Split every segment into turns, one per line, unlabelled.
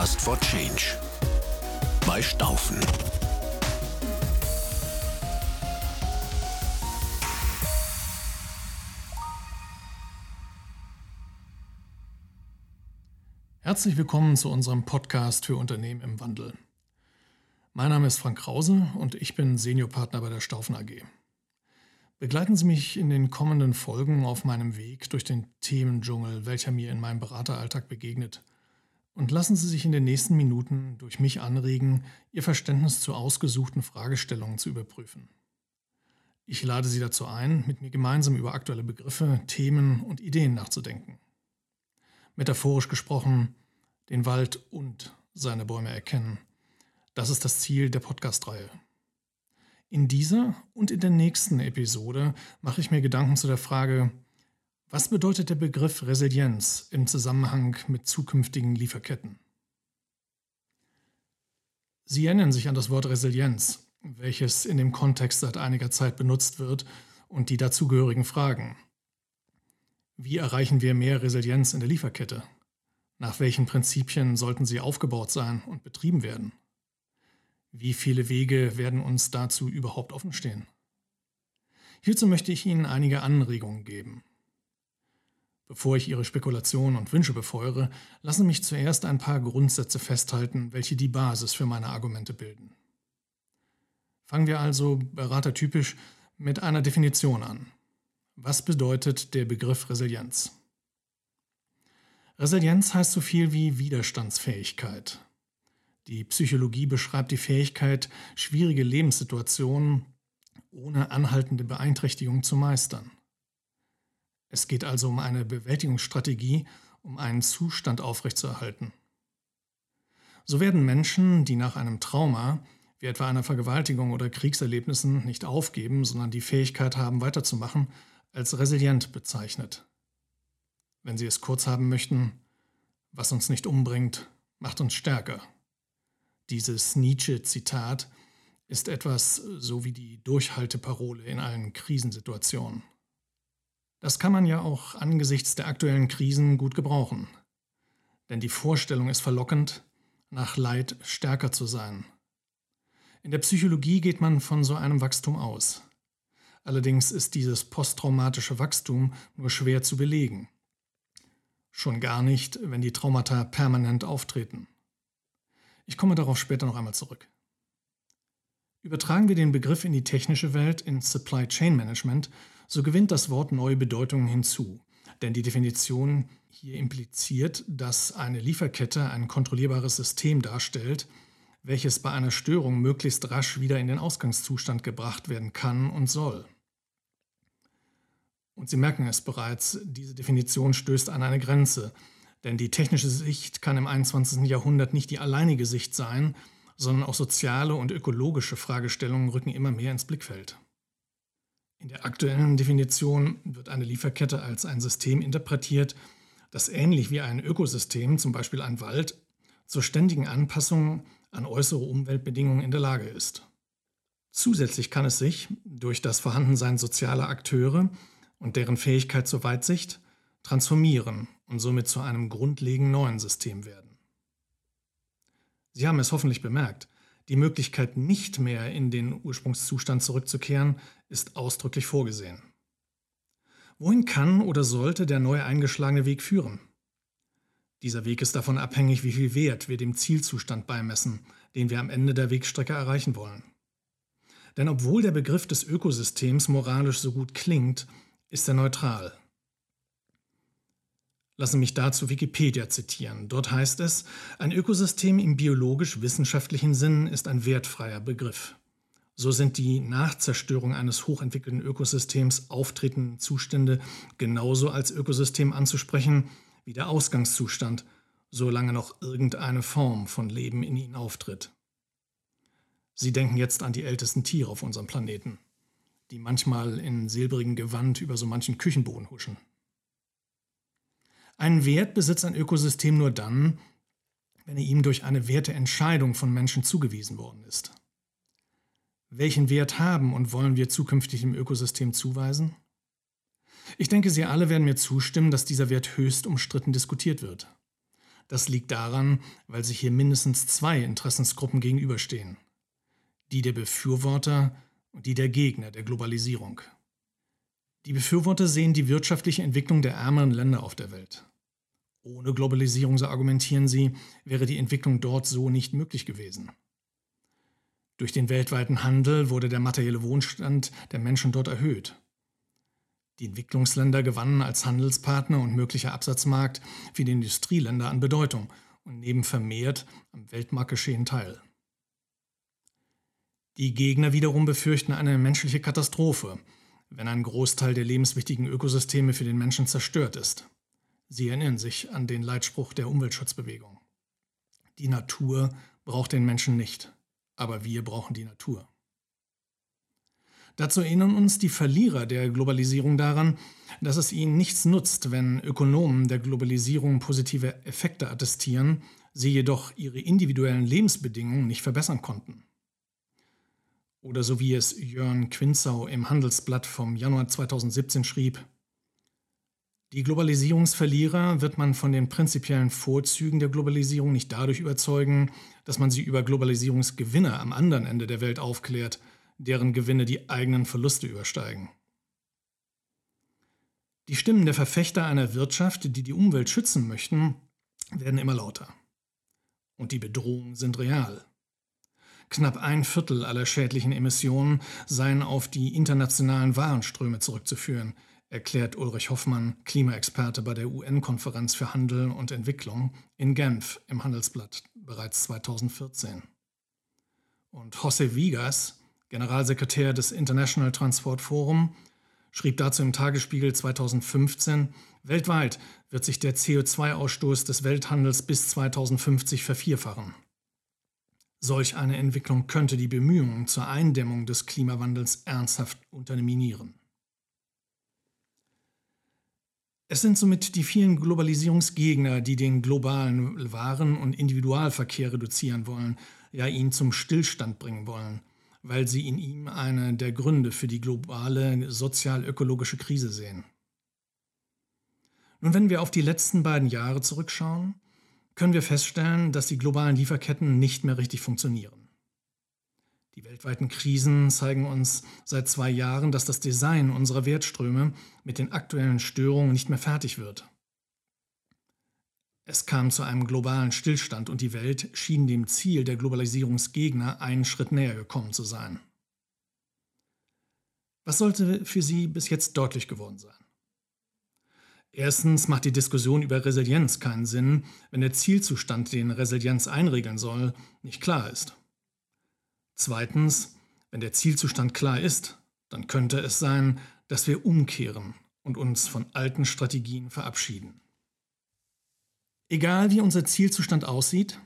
Podcast for Change bei Staufen.
Herzlich willkommen zu unserem Podcast für Unternehmen im Wandel. Mein Name ist Frank Krause und ich bin Seniorpartner bei der Staufen AG. Begleiten Sie mich in den kommenden Folgen auf meinem Weg durch den Themendschungel, welcher mir in meinem Berateralltag begegnet. Und lassen Sie sich in den nächsten Minuten durch mich anregen, Ihr Verständnis zu ausgesuchten Fragestellungen zu überprüfen. Ich lade Sie dazu ein, mit mir gemeinsam über aktuelle Begriffe, Themen und Ideen nachzudenken. Metaphorisch gesprochen, den Wald und seine Bäume erkennen. Das ist das Ziel der Podcast-Reihe. In dieser und in der nächsten Episode mache ich mir Gedanken zu der Frage, was bedeutet der Begriff Resilienz im Zusammenhang mit zukünftigen Lieferketten? Sie erinnern sich an das Wort Resilienz, welches in dem Kontext seit einiger Zeit benutzt wird und die dazugehörigen Fragen. Wie erreichen wir mehr Resilienz in der Lieferkette? Nach welchen Prinzipien sollten sie aufgebaut sein und betrieben werden? Wie viele Wege werden uns dazu überhaupt offenstehen? Hierzu möchte ich Ihnen einige Anregungen geben. Bevor ich Ihre Spekulationen und Wünsche befeuere, lassen mich zuerst ein paar Grundsätze festhalten, welche die Basis für meine Argumente bilden. Fangen wir also beratertypisch mit einer Definition an. Was bedeutet der Begriff Resilienz? Resilienz heißt so viel wie Widerstandsfähigkeit, die Psychologie beschreibt die Fähigkeit, schwierige Lebenssituationen ohne anhaltende Beeinträchtigung zu meistern. Es geht also um eine Bewältigungsstrategie, um einen Zustand aufrechtzuerhalten. So werden Menschen, die nach einem Trauma, wie etwa einer Vergewaltigung oder Kriegserlebnissen, nicht aufgeben, sondern die Fähigkeit haben, weiterzumachen, als resilient bezeichnet. Wenn Sie es kurz haben möchten, was uns nicht umbringt, macht uns stärker. Dieses Nietzsche-Zitat ist etwas so wie die Durchhalteparole in allen Krisensituationen. Das kann man ja auch angesichts der aktuellen Krisen gut gebrauchen. Denn die Vorstellung ist verlockend, nach Leid stärker zu sein. In der Psychologie geht man von so einem Wachstum aus. Allerdings ist dieses posttraumatische Wachstum nur schwer zu belegen. Schon gar nicht, wenn die Traumata permanent auftreten. Ich komme darauf später noch einmal zurück. Übertragen wir den Begriff in die technische Welt, in Supply Chain Management, so gewinnt das Wort neue Bedeutungen hinzu. Denn die Definition hier impliziert, dass eine Lieferkette ein kontrollierbares System darstellt, welches bei einer Störung möglichst rasch wieder in den Ausgangszustand gebracht werden kann und soll. Und Sie merken es bereits, diese Definition stößt an eine Grenze, denn die technische Sicht kann im 21. Jahrhundert nicht die alleinige Sicht sein, sondern auch soziale und ökologische Fragestellungen rücken immer mehr ins Blickfeld. In der aktuellen Definition wird eine Lieferkette als ein System interpretiert, das ähnlich wie ein Ökosystem, zum Beispiel ein Wald, zur ständigen Anpassung an äußere Umweltbedingungen in der Lage ist. Zusätzlich kann es sich durch das Vorhandensein sozialer Akteure und deren Fähigkeit zur Weitsicht transformieren und somit zu einem grundlegend neuen System werden. Sie haben es hoffentlich bemerkt, die Möglichkeit, nicht mehr in den Ursprungszustand zurückzukehren, ist ausdrücklich vorgesehen. Wohin kann oder sollte der neu eingeschlagene Weg führen? Dieser Weg ist davon abhängig, wie viel Wert wir dem Zielzustand beimessen, den wir am Ende der Wegstrecke erreichen wollen. Denn obwohl der Begriff des Ökosystems moralisch so gut klingt, ist er neutral. Lassen mich dazu Wikipedia zitieren. Dort heißt es, ein Ökosystem im biologisch-wissenschaftlichen Sinn ist ein wertfreier Begriff. So sind die nach Zerstörung eines hochentwickelten Ökosystems auftretenden Zustände genauso als Ökosystem anzusprechen wie der Ausgangszustand, solange noch irgendeine Form von Leben in ihnen auftritt. Sie denken jetzt an die ältesten Tiere auf unserem Planeten, die manchmal in silbrigen Gewand über so manchen Küchenboden huschen. Einen Wert besitzt ein Ökosystem nur dann, wenn er ihm durch eine Werteentscheidung von Menschen zugewiesen worden ist. Welchen Wert haben und wollen wir zukünftig im Ökosystem zuweisen? Ich denke, Sie alle werden mir zustimmen, dass dieser Wert höchst umstritten diskutiert wird. Das liegt daran, weil sich hier mindestens zwei Interessensgruppen gegenüberstehen. Die der Befürworter und die der Gegner der Globalisierung. Die Befürworter sehen die wirtschaftliche Entwicklung der ärmeren Länder auf der Welt. Ohne Globalisierung, so argumentieren sie, wäre die Entwicklung dort so nicht möglich gewesen. Durch den weltweiten Handel wurde der materielle Wohnstand der Menschen dort erhöht. Die Entwicklungsländer gewannen als Handelspartner und möglicher Absatzmarkt für die Industrieländer an Bedeutung und nehmen vermehrt am Weltmarktgeschehen teil. Die Gegner wiederum befürchten eine menschliche Katastrophe, wenn ein Großteil der lebenswichtigen Ökosysteme für den Menschen zerstört ist. Sie erinnern sich an den Leitspruch der Umweltschutzbewegung. Die Natur braucht den Menschen nicht, aber wir brauchen die Natur. Dazu erinnern uns die Verlierer der Globalisierung daran, dass es ihnen nichts nutzt, wenn Ökonomen der Globalisierung positive Effekte attestieren, sie jedoch ihre individuellen Lebensbedingungen nicht verbessern konnten. Oder so wie es Jörn Quinzau im Handelsblatt vom Januar 2017 schrieb, die Globalisierungsverlierer wird man von den prinzipiellen Vorzügen der Globalisierung nicht dadurch überzeugen, dass man sie über Globalisierungsgewinner am anderen Ende der Welt aufklärt, deren Gewinne die eigenen Verluste übersteigen. Die Stimmen der Verfechter einer Wirtschaft, die die Umwelt schützen möchten, werden immer lauter. Und die Bedrohungen sind real. Knapp ein Viertel aller schädlichen Emissionen seien auf die internationalen Warenströme zurückzuführen, erklärt Ulrich Hoffmann, Klimaexperte bei der UN-Konferenz für Handel und Entwicklung in Genf im Handelsblatt bereits 2014. Und José Vigas, Generalsekretär des International Transport Forum, schrieb dazu im Tagesspiegel 2015, weltweit wird sich der CO2-Ausstoß des Welthandels bis 2050 vervierfachen. Solch eine Entwicklung könnte die Bemühungen zur Eindämmung des Klimawandels ernsthaft unterminieren. Es sind somit die vielen Globalisierungsgegner, die den globalen Waren- und Individualverkehr reduzieren wollen, ja ihn zum Stillstand bringen wollen weil sie in ihm eine der Gründe für die globale sozial-ökologische Krise sehen. Nun, wenn wir auf die letzten beiden Jahre zurückschauen, können wir feststellen, dass die globalen Lieferketten nicht mehr richtig funktionieren. Die weltweiten Krisen zeigen uns seit zwei Jahren, dass das Design unserer Wertströme mit den aktuellen Störungen nicht mehr fertig wird. Es kam zu einem globalen Stillstand und die Welt schien dem Ziel der Globalisierungsgegner einen Schritt näher gekommen zu sein. Was sollte für Sie bis jetzt deutlich geworden sein? Erstens macht die Diskussion über Resilienz keinen Sinn, wenn der Zielzustand, den Resilienz einregeln soll, nicht klar ist. Zweitens, wenn der Zielzustand klar ist, dann könnte es sein, dass wir umkehren und uns von alten Strategien verabschieden. Egal wie unser Zielzustand aussieht,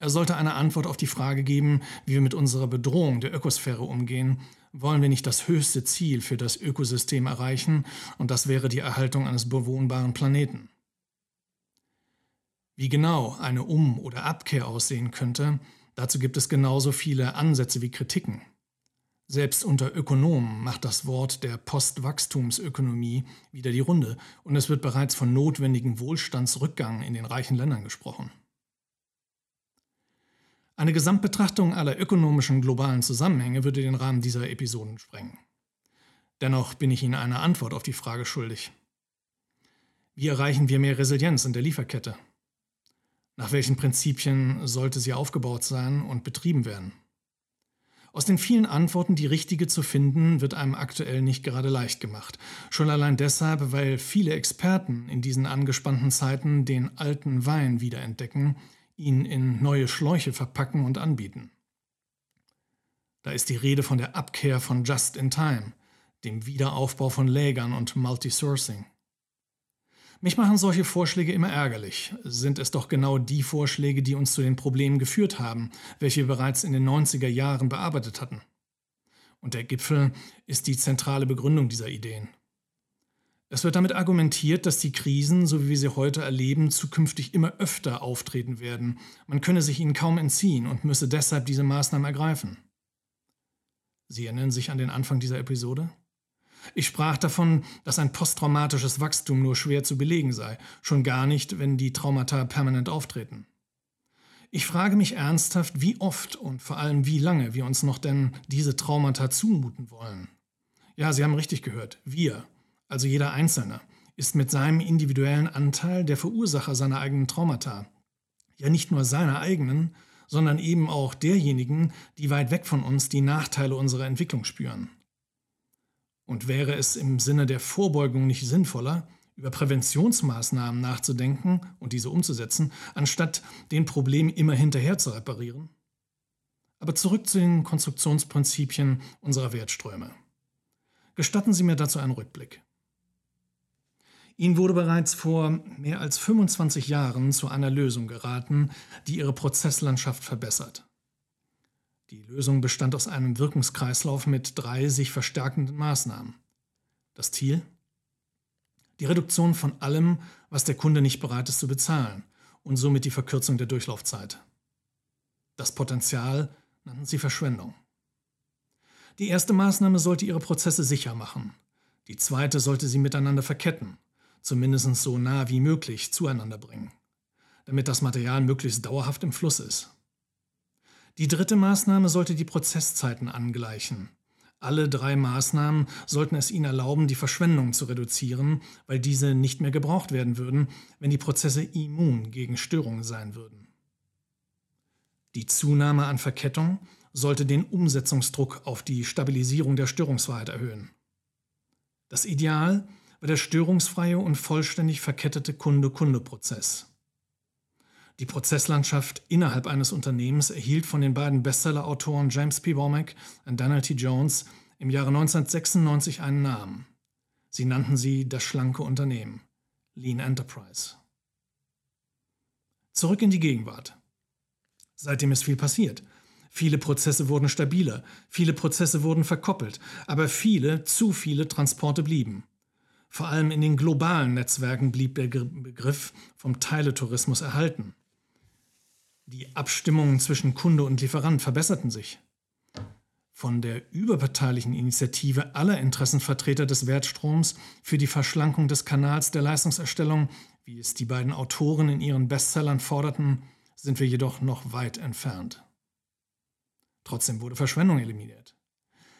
er sollte eine Antwort auf die Frage geben, wie wir mit unserer Bedrohung der Ökosphäre umgehen. Wollen wir nicht das höchste Ziel für das Ökosystem erreichen, und das wäre die Erhaltung eines bewohnbaren Planeten? Wie genau eine Um- oder Abkehr aussehen könnte, dazu gibt es genauso viele Ansätze wie Kritiken. Selbst unter Ökonomen macht das Wort der Postwachstumsökonomie wieder die Runde und es wird bereits von notwendigen Wohlstandsrückgang in den reichen Ländern gesprochen. Eine Gesamtbetrachtung aller ökonomischen globalen Zusammenhänge würde den Rahmen dieser Episoden sprengen. Dennoch bin ich Ihnen eine Antwort auf die Frage schuldig. Wie erreichen wir mehr Resilienz in der Lieferkette? Nach welchen Prinzipien sollte sie aufgebaut sein und betrieben werden? Aus den vielen Antworten die richtige zu finden, wird einem aktuell nicht gerade leicht gemacht. Schon allein deshalb, weil viele Experten in diesen angespannten Zeiten den alten Wein wiederentdecken, ihn in neue Schläuche verpacken und anbieten. Da ist die Rede von der Abkehr von Just in Time, dem Wiederaufbau von Lägern und Multisourcing. Mich machen solche Vorschläge immer ärgerlich. Sind es doch genau die Vorschläge, die uns zu den Problemen geführt haben, welche wir bereits in den 90er Jahren bearbeitet hatten. Und der Gipfel ist die zentrale Begründung dieser Ideen. Es wird damit argumentiert, dass die Krisen, so wie wir sie heute erleben, zukünftig immer öfter auftreten werden. Man könne sich ihnen kaum entziehen und müsse deshalb diese Maßnahmen ergreifen. Sie erinnern sich an den Anfang dieser Episode? Ich sprach davon, dass ein posttraumatisches Wachstum nur schwer zu belegen sei, schon gar nicht, wenn die Traumata permanent auftreten. Ich frage mich ernsthaft, wie oft und vor allem wie lange wir uns noch denn diese Traumata zumuten wollen. Ja, Sie haben richtig gehört, wir, also jeder Einzelne, ist mit seinem individuellen Anteil der Verursacher seiner eigenen Traumata. Ja, nicht nur seiner eigenen, sondern eben auch derjenigen, die weit weg von uns die Nachteile unserer Entwicklung spüren. Und wäre es im Sinne der Vorbeugung nicht sinnvoller, über Präventionsmaßnahmen nachzudenken und diese umzusetzen, anstatt den Problem immer hinterher zu reparieren? Aber zurück zu den Konstruktionsprinzipien unserer Wertströme. Gestatten Sie mir dazu einen Rückblick. Ihnen wurde bereits vor mehr als 25 Jahren zu einer Lösung geraten, die Ihre Prozesslandschaft verbessert. Die Lösung bestand aus einem Wirkungskreislauf mit drei sich verstärkenden Maßnahmen. Das Ziel? Die Reduktion von allem, was der Kunde nicht bereit ist zu bezahlen und somit die Verkürzung der Durchlaufzeit. Das Potenzial nannten sie Verschwendung. Die erste Maßnahme sollte ihre Prozesse sicher machen. Die zweite sollte sie miteinander verketten zumindest so nah wie möglich zueinander bringen, damit das Material möglichst dauerhaft im Fluss ist. Die dritte Maßnahme sollte die Prozesszeiten angleichen. Alle drei Maßnahmen sollten es ihnen erlauben, die Verschwendung zu reduzieren, weil diese nicht mehr gebraucht werden würden, wenn die Prozesse immun gegen Störungen sein würden. Die Zunahme an Verkettung sollte den Umsetzungsdruck auf die Stabilisierung der Störungsfreiheit erhöhen. Das Ideal war der störungsfreie und vollständig verkettete Kunde-Kunde-Prozess. Die Prozesslandschaft innerhalb eines Unternehmens erhielt von den beiden Bestseller-Autoren James P. Womack und Daniel T. Jones im Jahre 1996 einen Namen. Sie nannten sie das schlanke Unternehmen, Lean Enterprise. Zurück in die Gegenwart. Seitdem ist viel passiert. Viele Prozesse wurden stabiler, viele Prozesse wurden verkoppelt, aber viele, zu viele Transporte blieben. Vor allem in den globalen Netzwerken blieb der Begriff vom Teiletourismus erhalten. Die Abstimmungen zwischen Kunde und Lieferant verbesserten sich. Von der überparteilichen Initiative aller Interessenvertreter des Wertstroms für die Verschlankung des Kanals der Leistungserstellung, wie es die beiden Autoren in ihren Bestsellern forderten, sind wir jedoch noch weit entfernt. Trotzdem wurde Verschwendung eliminiert.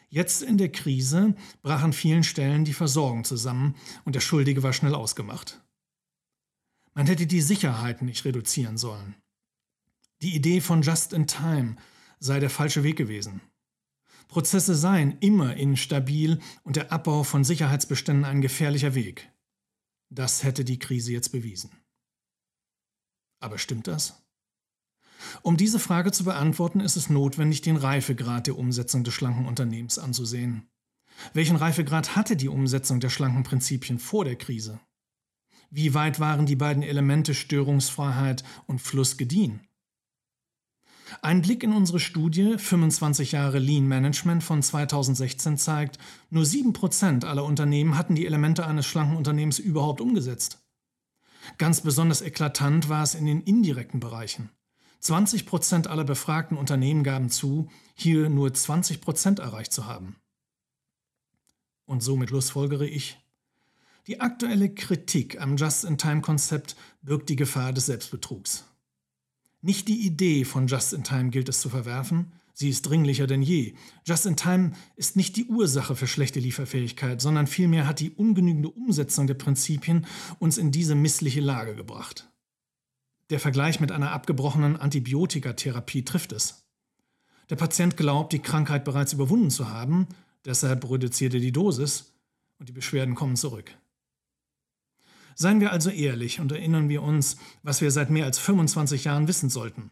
Jetzt in der Krise brach an vielen Stellen die Versorgung zusammen und der Schuldige war schnell ausgemacht. Man hätte die Sicherheiten nicht reduzieren sollen. Die Idee von Just in Time sei der falsche Weg gewesen. Prozesse seien immer instabil und der Abbau von Sicherheitsbeständen ein gefährlicher Weg. Das hätte die Krise jetzt bewiesen. Aber stimmt das? Um diese Frage zu beantworten, ist es notwendig, den Reifegrad der Umsetzung des schlanken Unternehmens anzusehen. Welchen Reifegrad hatte die Umsetzung der schlanken Prinzipien vor der Krise? Wie weit waren die beiden Elemente Störungsfreiheit und Fluss gediehen? Ein Blick in unsere Studie 25 Jahre Lean Management von 2016 zeigt, nur 7% aller Unternehmen hatten die Elemente eines schlanken Unternehmens überhaupt umgesetzt. Ganz besonders eklatant war es in den indirekten Bereichen. 20 Prozent aller befragten Unternehmen gaben zu, hier nur 20 Prozent erreicht zu haben. Und somit schlussfolgere ich, die aktuelle Kritik am Just-in-Time-Konzept birgt die Gefahr des Selbstbetrugs. Nicht die Idee von Just-in-Time gilt es zu verwerfen, sie ist dringlicher denn je. Just-in-Time ist nicht die Ursache für schlechte Lieferfähigkeit, sondern vielmehr hat die ungenügende Umsetzung der Prinzipien uns in diese missliche Lage gebracht. Der Vergleich mit einer abgebrochenen Antibiotikatherapie trifft es. Der Patient glaubt, die Krankheit bereits überwunden zu haben, deshalb reduziert er die Dosis und die Beschwerden kommen zurück. Seien wir also ehrlich und erinnern wir uns, was wir seit mehr als 25 Jahren wissen sollten.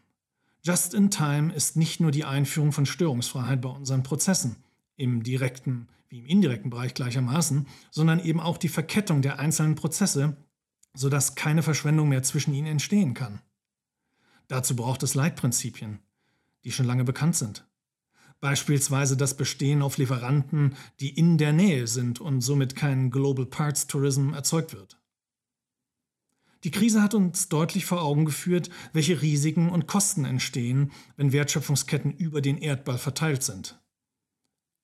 Just in Time ist nicht nur die Einführung von Störungsfreiheit bei unseren Prozessen, im direkten wie im indirekten Bereich gleichermaßen, sondern eben auch die Verkettung der einzelnen Prozesse sodass keine Verschwendung mehr zwischen ihnen entstehen kann. Dazu braucht es Leitprinzipien, die schon lange bekannt sind. Beispielsweise das Bestehen auf Lieferanten, die in der Nähe sind und somit kein Global Parts Tourism erzeugt wird. Die Krise hat uns deutlich vor Augen geführt, welche Risiken und Kosten entstehen, wenn Wertschöpfungsketten über den Erdball verteilt sind.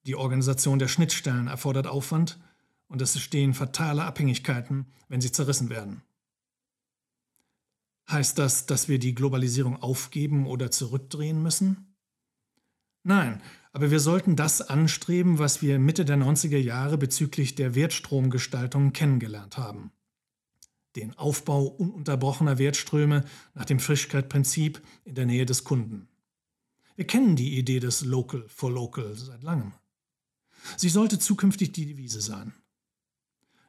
Die Organisation der Schnittstellen erfordert Aufwand, und es entstehen fatale Abhängigkeiten, wenn sie zerrissen werden. Heißt das, dass wir die Globalisierung aufgeben oder zurückdrehen müssen? Nein, aber wir sollten das anstreben, was wir Mitte der 90er Jahre bezüglich der Wertstromgestaltung kennengelernt haben. Den Aufbau ununterbrochener Wertströme nach dem Frischkeit-Prinzip in der Nähe des Kunden. Wir kennen die Idee des Local for Local seit langem. Sie sollte zukünftig die Devise sein.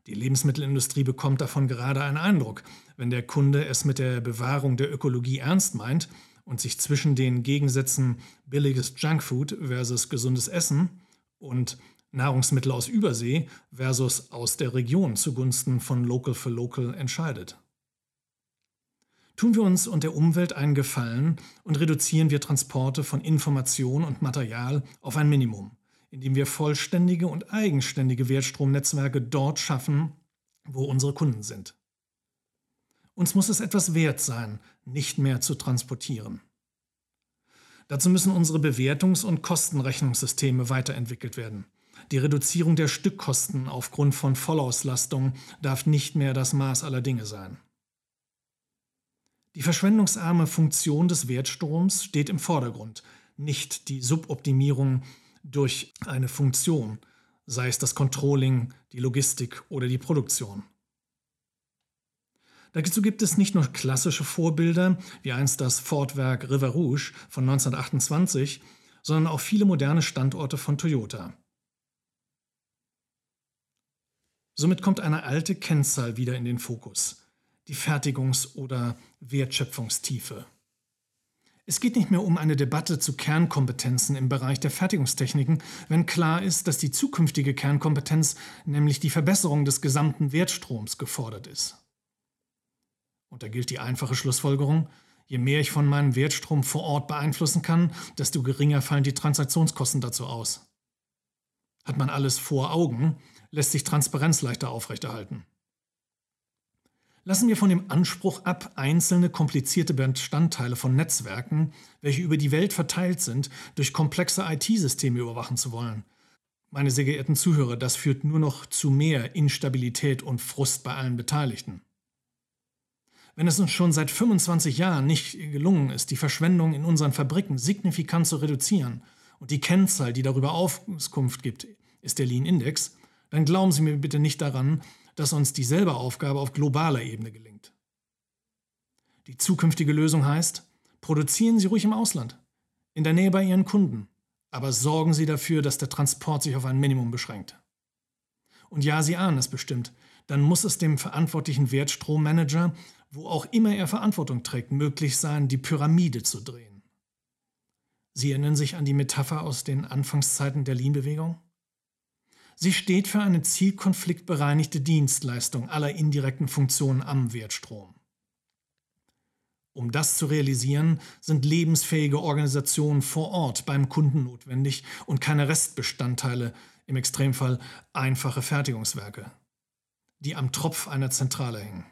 Die Lebensmittelindustrie bekommt davon gerade einen Eindruck, wenn der Kunde es mit der Bewahrung der Ökologie ernst meint und sich zwischen den Gegensätzen billiges Junkfood versus gesundes Essen und Nahrungsmittel aus Übersee versus aus der Region zugunsten von Local for Local entscheidet. Tun wir uns und der Umwelt einen Gefallen und reduzieren wir Transporte von Information und Material auf ein Minimum indem wir vollständige und eigenständige Wertstromnetzwerke dort schaffen, wo unsere Kunden sind. Uns muss es etwas wert sein, nicht mehr zu transportieren. Dazu müssen unsere Bewertungs- und Kostenrechnungssysteme weiterentwickelt werden. Die Reduzierung der Stückkosten aufgrund von Vollauslastung darf nicht mehr das Maß aller Dinge sein. Die verschwendungsarme Funktion des Wertstroms steht im Vordergrund, nicht die Suboptimierung durch eine Funktion, sei es das Controlling, die Logistik oder die Produktion. Dazu gibt es nicht nur klassische Vorbilder, wie einst das Ford-Werk River Rouge von 1928, sondern auch viele moderne Standorte von Toyota. Somit kommt eine alte Kennzahl wieder in den Fokus, die Fertigungs- oder Wertschöpfungstiefe. Es geht nicht mehr um eine Debatte zu Kernkompetenzen im Bereich der Fertigungstechniken, wenn klar ist, dass die zukünftige Kernkompetenz, nämlich die Verbesserung des gesamten Wertstroms, gefordert ist. Und da gilt die einfache Schlussfolgerung, je mehr ich von meinem Wertstrom vor Ort beeinflussen kann, desto geringer fallen die Transaktionskosten dazu aus. Hat man alles vor Augen, lässt sich Transparenz leichter aufrechterhalten. Lassen wir von dem Anspruch ab, einzelne komplizierte Bestandteile von Netzwerken, welche über die Welt verteilt sind, durch komplexe IT-Systeme überwachen zu wollen. Meine sehr geehrten Zuhörer, das führt nur noch zu mehr Instabilität und Frust bei allen Beteiligten. Wenn es uns schon seit 25 Jahren nicht gelungen ist, die Verschwendung in unseren Fabriken signifikant zu reduzieren und die Kennzahl, die darüber Auskunft gibt, ist der Lean Index, dann glauben Sie mir bitte nicht daran, dass uns dieselbe Aufgabe auf globaler Ebene gelingt. Die zukünftige Lösung heißt, produzieren Sie ruhig im Ausland, in der Nähe bei Ihren Kunden, aber sorgen Sie dafür, dass der Transport sich auf ein Minimum beschränkt. Und ja, Sie ahnen es bestimmt, dann muss es dem verantwortlichen Wertstrommanager, wo auch immer er Verantwortung trägt, möglich sein, die Pyramide zu drehen. Sie erinnern sich an die Metapher aus den Anfangszeiten der Lean-Bewegung? Sie steht für eine zielkonfliktbereinigte Dienstleistung aller indirekten Funktionen am Wertstrom. Um das zu realisieren, sind lebensfähige Organisationen vor Ort beim Kunden notwendig und keine Restbestandteile, im Extremfall einfache Fertigungswerke, die am Tropf einer Zentrale hängen.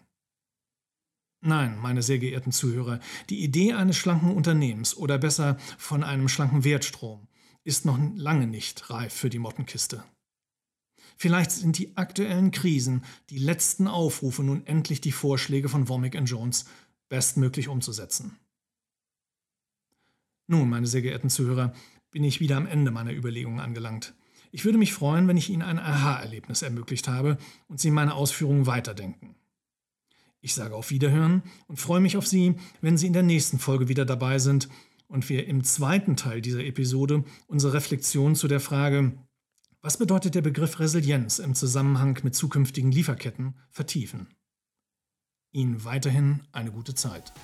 Nein, meine sehr geehrten Zuhörer, die Idee eines schlanken Unternehmens oder besser von einem schlanken Wertstrom ist noch lange nicht reif für die Mottenkiste. Vielleicht sind die aktuellen Krisen die letzten Aufrufe, nun endlich die Vorschläge von Womack Jones bestmöglich umzusetzen. Nun, meine sehr geehrten Zuhörer, bin ich wieder am Ende meiner Überlegungen angelangt. Ich würde mich freuen, wenn ich Ihnen ein Aha-Erlebnis ermöglicht habe und Sie meine Ausführungen weiterdenken. Ich sage auf Wiederhören und freue mich auf Sie, wenn Sie in der nächsten Folge wieder dabei sind und wir im zweiten Teil dieser Episode unsere Reflexion zu der Frage, was bedeutet der Begriff Resilienz im Zusammenhang mit zukünftigen Lieferketten vertiefen? Ihnen weiterhin eine gute Zeit.